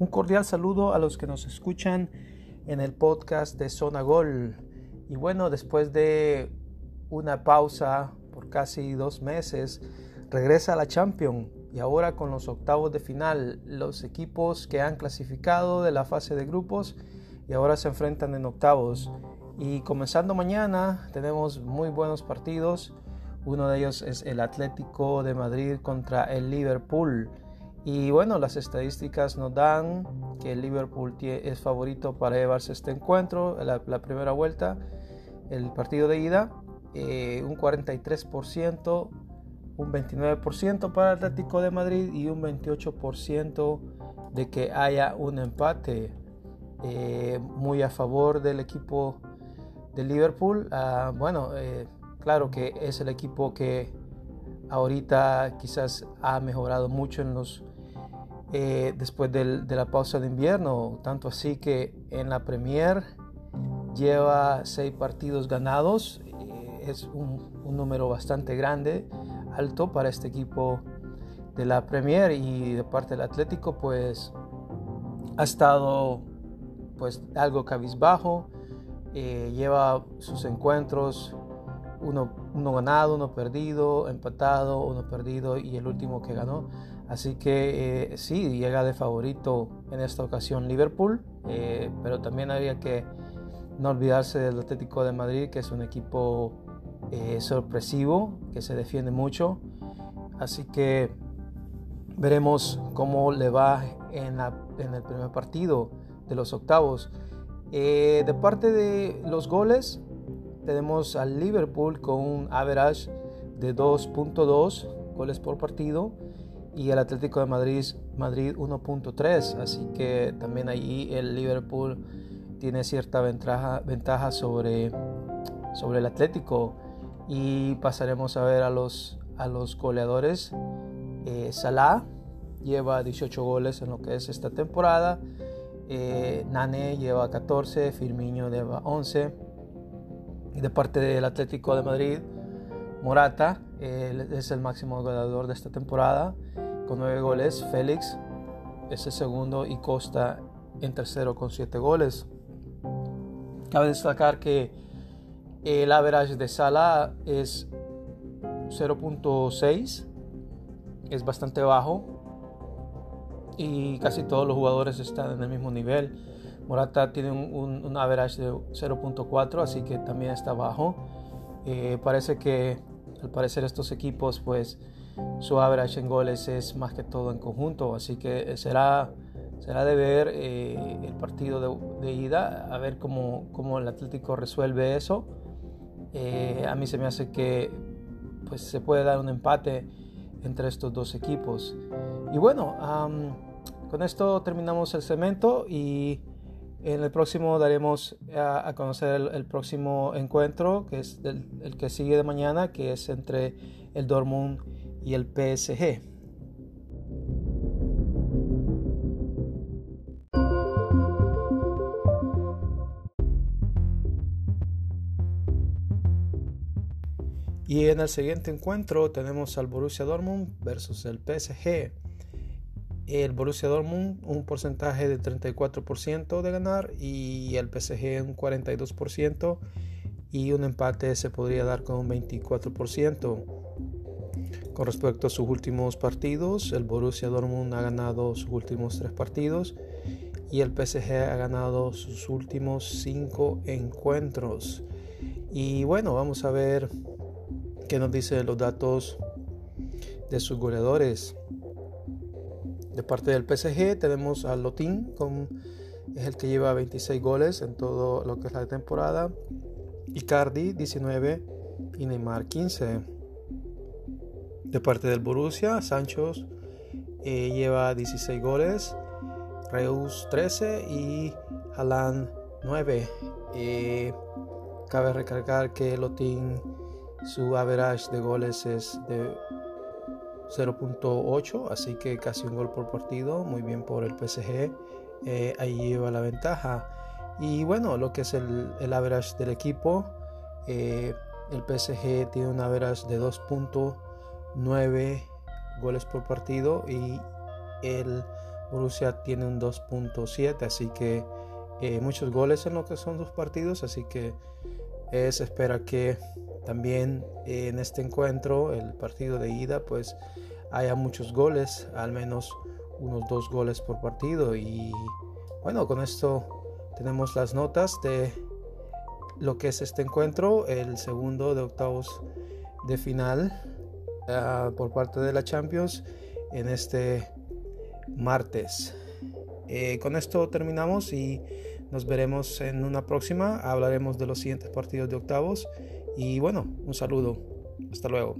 Un cordial saludo a los que nos escuchan en el podcast de Zona Gol. Y bueno, después de una pausa por casi dos meses, regresa la Champions y ahora con los octavos de final, los equipos que han clasificado de la fase de grupos y ahora se enfrentan en octavos. Y comenzando mañana tenemos muy buenos partidos. Uno de ellos es el Atlético de Madrid contra el Liverpool. Y bueno, las estadísticas nos dan que el Liverpool es favorito para llevarse este encuentro, la, primera vuelta, el partido de ida, eh, un 43%, un 29% para el Atlético de Madrid y un 28% de que haya un empate eh, muy a favor del equipo de Liverpool. Ah, bueno, eh, claro que es el equipo que ahorita quizás ha mejorado mucho en los eh, después de la pausa de invierno, tanto así que en la Premier lleva seis partidos ganados, eh, es un, número bastante grande, alto para este equipo de la Premier. Y de parte del Atlético pues ha estado pues algo cabizbajo, eh, lleva sus encuentros uno, uno ganado, uno perdido, empatado, uno perdido y el último que ganó Así que eh, sí, llega de favorito en esta ocasión Liverpool, eh, pero también había que no olvidarse del Atlético de Madrid, que es un equipo eh, sorpresivo, que se defiende mucho. Así que veremos cómo le va en, en el primer partido de los octavos. de parte de los goles, tenemos al Liverpool con un average de 2.2 goles por partido y el Atlético de Madrid, Madrid 1.3, así que también ahí el Liverpool tiene cierta ventaja, ventaja sobre, sobre el Atlético y pasaremos a ver a los, a los goleadores. Eh, Salah lleva 18 goles en lo que es esta temporada. Eh, Nane lleva 14, Firmino lleva 11. Y de parte del Atlético de Madrid, Morata es el máximo goleador de esta temporada con 9 goles. Félix es el segundo y Costa en tercero con 7 goles. Cabe destacar que el average de Sala es 0.6, es bastante bajo y casi todos los jugadores están en el mismo nivel. Morata tiene un, un, average de 0.4, así que también está bajo. Eh, parece que al parecer estos equipos pues su average en goles es más que todo en conjunto, así que será, será de ver eh, el partido de, ida, a ver cómo, cómo, el Atlético resuelve eso. Eh, a mí se me hace que pues, se puede dar un empate entre estos dos equipos. Y bueno, con esto terminamos el cemento y en el próximo daremos a, conocer el, próximo encuentro, que es el, que sigue de mañana, que es entre el Dortmund y el PSG. Y en el siguiente encuentro tenemos al Borussia Dortmund versus el PSG el Borussia Dortmund un porcentaje de 34% de ganar y el PSG un 42% y un empate se podría dar con un 24%. Con respecto a sus últimos partidos, el Borussia Dortmund ha ganado sus últimos tres partidos y el PSG ha ganado sus últimos cinco encuentros. Y bueno, vamos a ver qué nos dicen los datos de sus goleadores. De parte del PSG tenemos a Lotín, con, es el que lleva 26 goles en todo lo que es la temporada. Icardi 19 y Neymar 15. De parte del Borussia, Sancho eh, lleva 16 goles, Reus 13 y Haaland 9. Eh, cabe recalcar que Lotín su average de goles es de 0.8, así que casi un gol por partido, muy bien por el PSG, eh, ahí lleva la ventaja. Y bueno, lo que es el, el average del equipo, eh, el PSG tiene un average de 2.9 goles por partido y el Borussia tiene un 2.7, así que eh, muchos goles en lo que son los partidos, así que se espera que también en este encuentro, el partido de ida, pues haya muchos goles, al menos unos dos goles por partido. Y bueno, con esto tenemos las notas de lo que es este encuentro, el segundo de octavos de final ah, por parte de la Champions en este martes. Eh, con esto terminamos y nos veremos en una próxima. Hablaremos de los siguientes partidos de octavos. Y bueno, un saludo. Hasta luego.